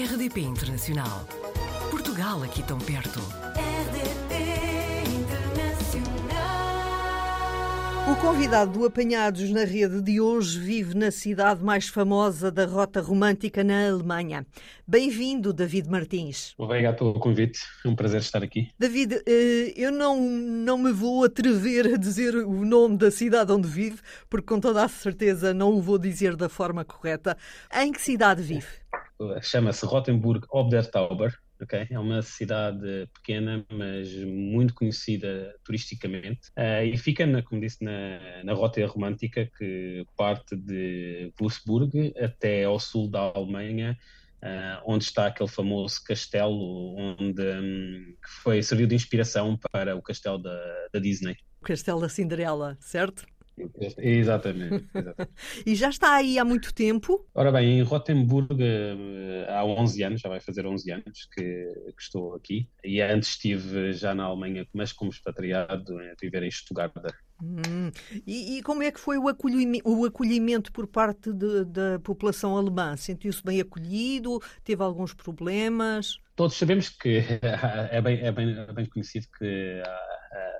RDP Internacional. Portugal aqui tão perto. RDP Internacional. O convidado do Apanhados na Rede de hoje vive na cidade mais famosa da rota romântica na Alemanha. Bem-vindo, David Martins. Obrigado pelo convite, é um prazer estar aqui. David, eh, eu não, não me vou atrever a dizer o nome da cidade onde vive, porque com toda a certeza não o vou dizer da forma correta. Em que cidade vive? Chama-se Rottenburg ob der Tauber, ok? É uma cidade pequena, mas muito conhecida turisticamente. Uh, e fica, na, como disse, na, na rota romântica que parte de Würzburg até ao sul da Alemanha, uh, onde está aquele famoso castelo onde um, que foi serviu de inspiração para o castelo da, da Disney. O Castelo da Cinderela, certo? Exatamente, exatamente. E já está aí há muito tempo? Ora bem, em Rotemburgo eh, há 11 anos, já vai fazer 11 anos que, que, estou aqui. E antes estive já na Alemanha, mas como expatriado, a viver em Stuttgart. Hum. E, e, como é que foi o acolhimento, o acolhimento por parte de, da população alemã? Sentiu-se bem acolhido? Teve alguns problemas? Todos sabemos que é bem, é bem, é bem conhecido que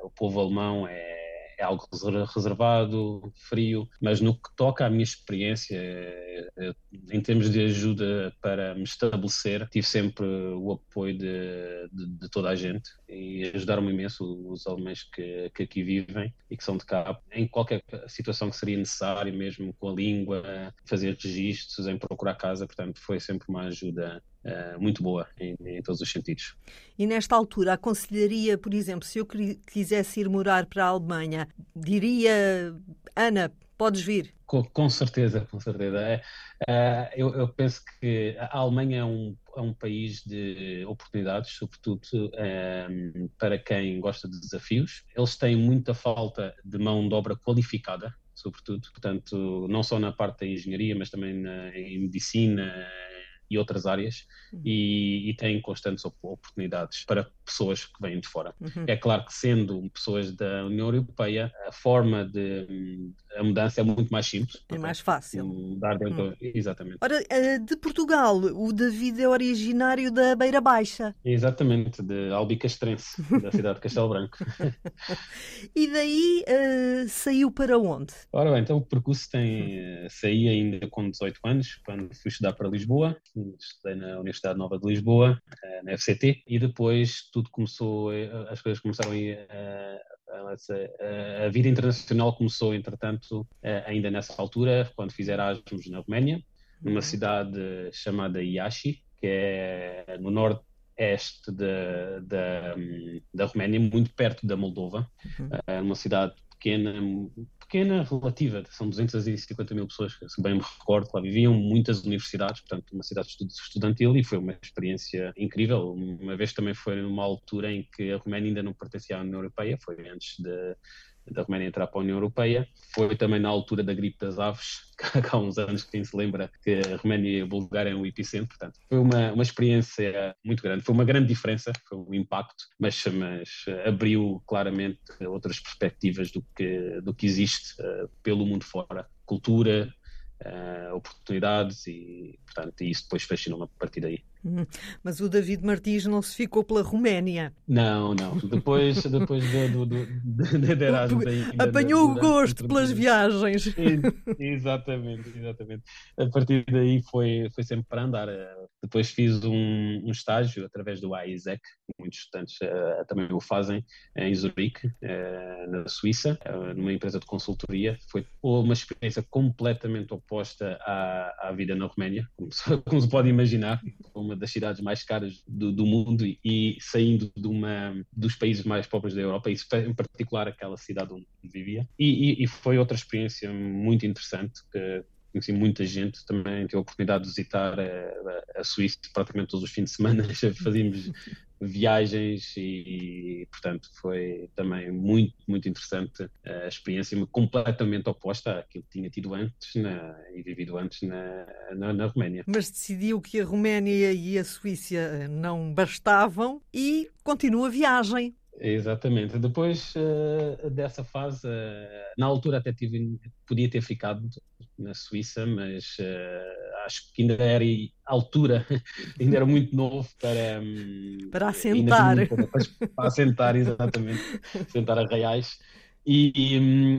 o povo alemão é é algo reservado, frio, mas no que toca à minha experiência, eh, eh, em termos de ajuda para me estabelecer, tive sempre o apoio de, de, de toda a gente e ajudaram-me imenso os alemães que, que, aqui vivem e que são de cá, em qualquer situação que seria necessário, mesmo com a língua, fazer registros, em procurar casa, portanto foi sempre uma ajuda muito boa em, em, todos os sentidos. E nesta altura, aconselharia, por exemplo, se eu quisesse ir morar para a Alemanha, diria, Ana, podes vir? Com, com certeza, com certeza. É, uh, eu, eu, penso que a Alemanha é um, é um país de oportunidades, sobretudo ehm, para quem gosta de desafios. Eles têm muita falta de mão de obra qualificada, sobretudo, portanto, não só na parte da engenharia, mas também na, em medicina, e outras áreas uhum. e, e têm constantes oportunidades para pessoas que vêm de fora. Uhum. É claro que sendo pessoas da União Europeia, a forma de a mudança é muito mais simples. É mais fácil. Mudar dentro, uhum. Exatamente. Ora, eh, de Portugal, o David é originário da Beira Baixa. Exatamente, de Albicastrense, da cidade de Castelo Branco. e daí uh, saiu para onde? Ora bem, então o percurso tem, uh, saí ainda com 18 anos, quando fui estudar para Lisboa, estudei na Universidade Nova de Lisboa, na FCT, e depois tudo começou, as coisas começaram a ir a, a, vida internacional começou, entretanto, ainda nessa altura, quando fiz Erasmus na Roménia, numa uhum. cidade chamada Iași, que é no norte este da, da, da Roménia, muito perto da Moldova, uhum. uh, uma cidade pequena, pequena relativa, são 250 mil pessoas, se bem me recordo, lá viviam, muitas universidades, portanto, uma cidade estudantil e foi uma experiência incrível. Uma vez também foi numa altura em que a Roménia ainda não pertencia à União Europeia, foi antes de da Roménia entrar para a União Europeia. Foi também na altura da gripe das aves, que há uns anos que quem se lembra que a Roménia e a Bulgária eram o epicentro. Portanto, foi uma, uma experiência muito grande. Foi uma grande diferença, foi um impacto, mas, mas abriu claramente outras perspectivas do que, do que existe uh, pelo mundo fora. Cultura, uh, oportunidades e, portanto, isso depois fascinou-me a partir daí. Mas o David Martins não se ficou pela Roménia. Não, não. Depois, depois do, do, do, de Erasmus. Apanhou o gosto pelas viagens. Exatamente, exatamente. A partir daí foi, foi sempre para andar. Depois fiz um, um estágio através do AISEC, muitos estudantes uh, também o fazem, em Zurique, uh, na Suíça, uh, numa empresa de consultoria. Foi uma experiência completamente oposta à, à vida na Roménia, como como se pode imaginar. Uma das cidades mais caras do, do mundo e, e, saindo de uma dos países mais pobres da Europa, isso em particular aquela cidade onde vivia. E, e, e foi outra experiência muito interessante que conheci muita gente, também tive a oportunidade de visitar a, a Suíça praticamente todos os fins de semana, fazíamos viagens e, e, portanto foi também muito muito interessante a experiência completamente oposta àquilo que tinha tido antes na, e vivido antes na, na, na, Roménia. Mas decidiu que a Roménia e a Suíça não bastavam e continua a viagem. Exatamente. Depois uh, dessa fase, uh, na altura até tive, podia ter ficado na Suíça, mas uh, acho que ainda era altura, ainda era muito novo para, um, para assentar. Para, para, assentar, exatamente, assentar a reais. E,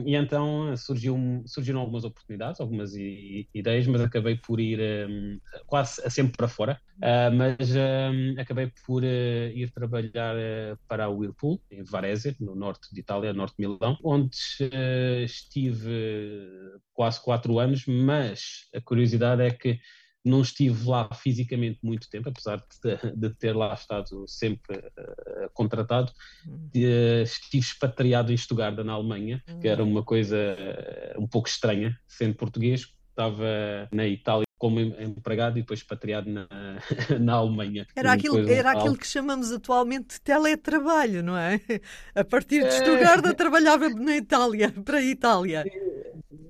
e, então surgiu, surgiram algumas oportunidades, algumas ideias, mas acabei por ir um, quase sempre para fora. Uh, mas um, acabei por uh, ir trabalhar uh, para a Whirlpool, em Varese, no norte de Itália, norte de Milão, onde estive quase quatro anos. Mas a curiosidade é que não estive lá fisicamente muito tempo, apesar de, de ter lá estado sempre uh, contratado. Uh, estive expatriado em Stuttgart, na Alemanha, que era uma coisa uh, um pouco estranha, sendo português. Estava na Itália como empregado e depois expatriado na, na Alemanha. Era, aquilo, era aquilo que chamamos atualmente de teletrabalho, não é? A partir de Stuttgart é... trabalhava na Itália, para a Itália.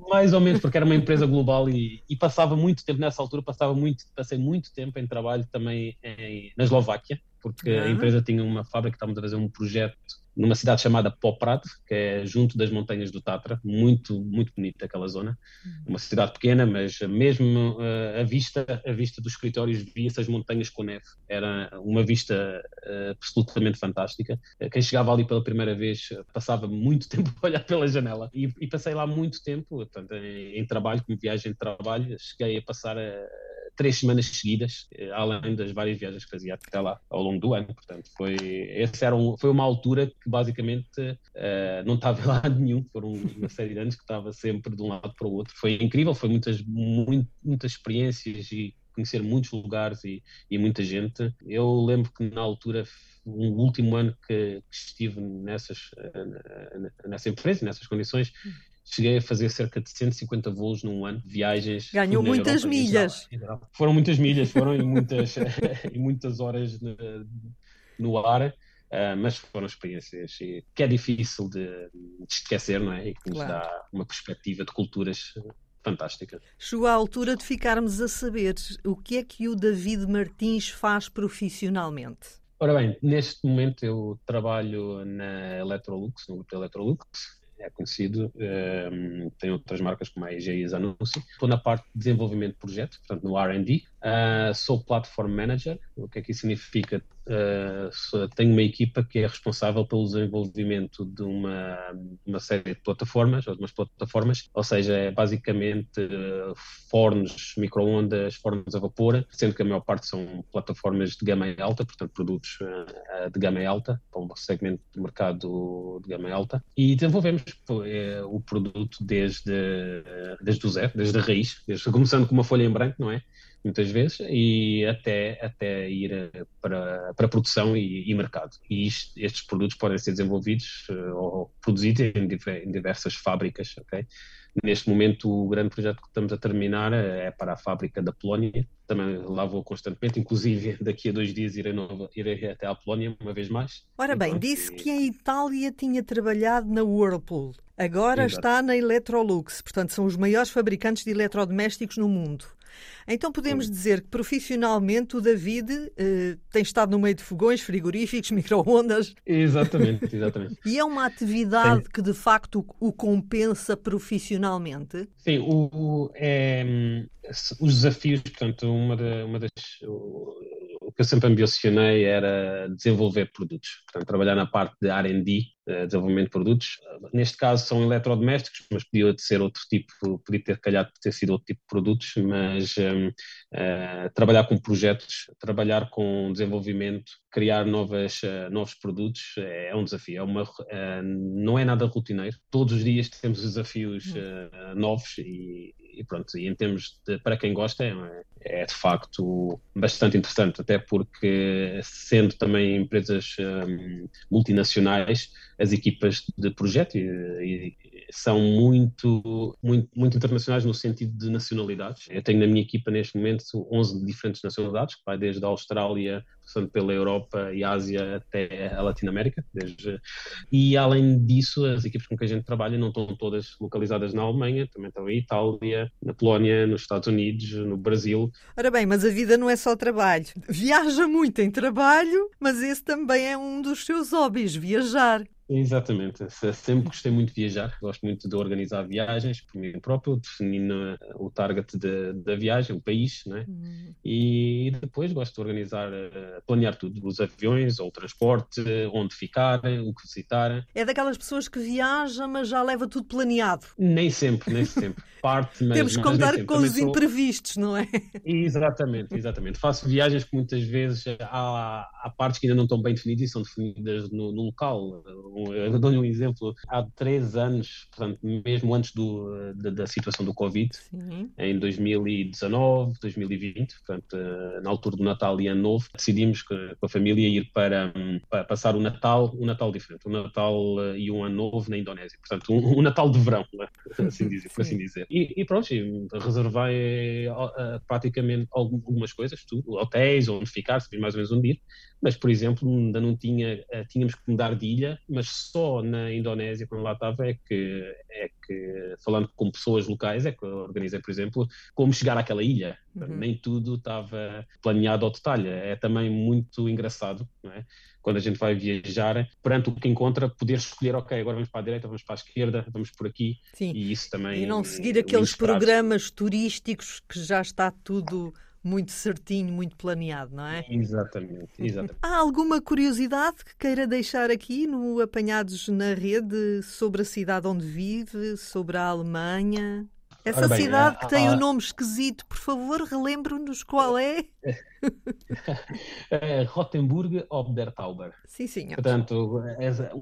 Mais ou menos, porque era uma empresa global e, e, passava muito tempo nessa altura, passava muito, passei muito tempo em trabalho também em, na Eslováquia, porque a empresa tinha uma fábrica, estávamos a fazer um projeto numa cidade chamada Poprad, que é junto das montanhas do Tatra, muito muito bonita aquela zona, uhum. uma cidade pequena, mas mesmo uh, a vista a vista dos escritórios via-se as montanhas com neve, era uma vista uh, absolutamente fantástica. Uh, quem chegava ali pela primeira vez passava muito tempo a olhar pela janela e, e passei lá muito tempo, portanto, em, em, trabalho, como viagem de trabalho, cheguei a passar a três semanas seguidas, eh, além das várias viagens que fazia até lá ao longo do ano. Portanto, foi, esse era um, foi uma altura que basicamente uh, não estava lá nenhum. Foram uma série de anos que estava sempre de um lado para o outro. Foi incrível, foi muitas, muito, muitas experiências e conhecer muitos lugares e, e, muita gente. Eu lembro que na altura, o último ano que, que estive nessas, eh, nessa empresa, nessas condições, cheguei a fazer cerca de 150 voos num ano, viagens. Ganhou muitas Europa, milhas. Foram muitas milhas, foram e muitas, e muitas horas no, no ar, uh, mas foram experiências que é difícil de, de esquecer, não é? E que nos claro. dá uma perspectiva de culturas fantástica. Chegou a altura de ficarmos a saber o que é que o David Martins faz profissionalmente. Ora bem, neste momento eu trabalho na Electrolux, no grupo Electrolux, é conhecido, um, ehm, tem outras marcas como a EG e a Zanussi. Estou na parte de desenvolvimento de projeto, portanto no R&D. Uh, sou Platform Manager, o que é que isso significa? Uh, tenho uma equipa que é responsável pelo desenvolvimento de uma, uma série de plataformas, ou de umas plataformas, ou seja, é basicamente uh, fornos, microondas, fornos a vapor, sendo que a maior parte são plataformas de gama alta, portanto produtos uh, de gama alta, para um segmento de mercado de gama alta, e desenvolvemos o produto desde, desde o zero, desde a raiz, desde, começando com uma folha em branco, não é? Muitas vezes, e até, até ir eh, para, para produção e, e mercado. E isto, estes produtos podem ser desenvolvidos uh, ou produzidos em, em, diversas fábricas. Okay? Neste momento, o grande projeto que estamos a terminar eh, é para a fábrica da Polónia. Também lá vou constantemente, inclusive daqui a dois dias irei, nova, irei até à Polónia uma vez mais. Ora bem, disse que a Itália tinha trabalhado na Whirlpool. Agora Exato. está na Electrolux, portanto, são os maiores fabricantes de eletrodomésticos no mundo. Então podemos dizer que profissionalmente o David eh, tem estado no meio de fogões, frigoríficos, micro-ondas. Exatamente, exatamente. e é uma atividade Sim. que de facto o compensa profissionalmente? Sim, o, o é, hum, os desafios, portanto, uma, uma das o que eu sempre ambicionei era desenvolver produtos, portanto, trabalhar na parte de R&D, eh, desenvolvimento de produtos. Neste caso são eletrodomésticos, mas podia ser outro tipo, podia ter calhado ter sido outro tipo de produtos, mas um, uh, eh, trabalhar com projetos, trabalhar com desenvolvimento, criar novas, uh, novos produtos é um desafio. É uma, uh, não é nada rotineiro. Todos os dias temos desafios novos e, e pronto, e em termos de, para quem gosta, é, é, de facto bastante interessante, até porque, sendo também empresas um, multinacionais, as equipas de projeto e, e, são muito, muito, muito internacionais no sentido de nacionalidades. Eu tenho na minha equipa neste momento 11 diferentes nacionalidades, que vai desde a Austrália, passando pela Europa e Ásia até a Latinoamérica. Desde... E além disso, as equipes com que a gente trabalha não estão todas localizadas na Alemanha, também estão em Itália, na Polónia, nos Estados Unidos, no Brasil. Ora bem, mas a vida não é só trabalho. Viaja muito em trabalho, mas esse também é um dos seus hobbies, viajar. Exatamente. Sempre gostei muito de viajar, gosto muito de organizar viagens por mim próprio, definindo o target da viagem, o país, né? Uhum. E depois gosto de organizar, eh, planear tudo, os aviões, ou o transporte, onde ficar, o que visitar. É daquelas pessoas que viajam, mas já leva tudo planeado. Nem sempre, nem sempre. Parte, mas, Temos que contar com os sou... imprevistos, não é? Exatamente, exatamente. Faço viagens que muitas vezes há, há partes que ainda não estão bem definidas e são definidas no, no local eu dou-lhe um exemplo. Há três anos, portanto, mesmo antes do, da, da situação do Covid, Sim. em 2019, 2020, portanto, eh, na altura do Natal e Ano Novo, decidimos com a família ir para, para passar o Natal, um Natal diferente, um Natal eh, e um Ano Novo na Indonésia. Portanto, um, um Natal de verão, assim dizer, por assim dizer. E, e pronto, reservei uh, praticamente algumas coisas, tudo, hotéis, onde ficar, mais ou menos onde ir, mas, por exemplo, ainda não tinha, tínhamos que mudar de ilha, mas só na Indonésia, quando lá estava, é que, é que falando com pessoas locais, é que eu organizei, por exemplo, como chegar àquela ilha. Uhum. Nem tudo estava planeado ao detalhe. É também muito engraçado, é? quando a gente vai viajar, perante o que encontra, poder escolher, ok, agora vamos para a direita, vamos para a esquerda, vamos por aqui. Sim. E isso também. E não seguir aqueles programas turísticos que já está tudo muito certinho, muito planeado, não é? Exatamente, exatamente. Há alguma curiosidade que queira deixar aqui no Apanhados na Rede sobre a cidade onde vive, sobre a Alemanha? Essa bem, cidade que tem o um nome esquisito, por favor, relembre-nos qual é. é Rotenburg ob der Tauber. Sim, sim. Portanto,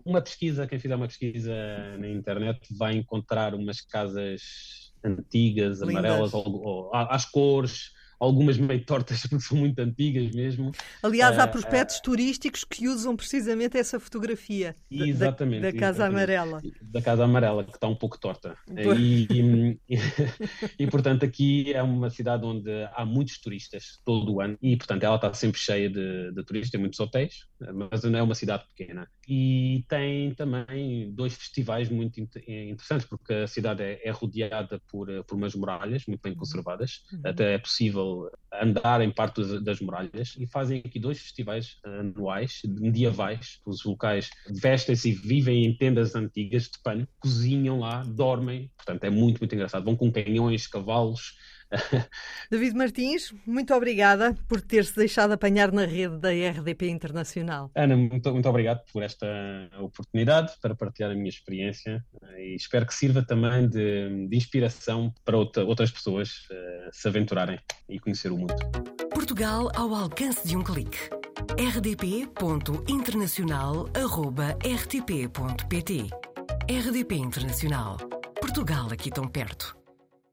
uma pesquisa, quem fizer uma pesquisa na internet vai encontrar umas casas antigas, Lindas. amarelas, ou, ou, às cores, algumas meio tortas porque são muito antigas mesmo. Aliás, há eh, prospectos uh, turísticos que usam precisamente essa fotografia exatamente, da, da Casa exatamente, Amarela. Da Casa Amarela, que está um pouco torta. E, e, e, portanto, aqui é uma cidade onde há muitos turistas todo o ano e, portanto, ela está sempre cheia de, de turistas, tem muitos hotéis, mas não é uma cidade pequena. E tem também dois festivais muito interessantes, porque a cidade é, é rodeada por, por umas muralhas muito bem uhum. conservadas, uhum. até é possível andar em parte das muralhas e fazem aqui dois festivais anuais, medievais. Os locais vestem-se e vivem em tendas antigas de pano, cozinham lá, dormem. Portanto, é muito, muito engraçado. Vão com canhões, cavalos, David Martins, muito obrigada por ter-se deixado apanhar na rede da RDP Internacional. Ana, muito, muito obrigado por esta oportunidade para partilhar a minha experiência eh, e espero que sirva também de, de inspiração para outra, outras pessoas uh, se aventurarem e conhecer o mundo. Portugal ao alcance de um clique. rdp.internacional.rtp.pt RDP Internacional. Portugal aqui tão perto.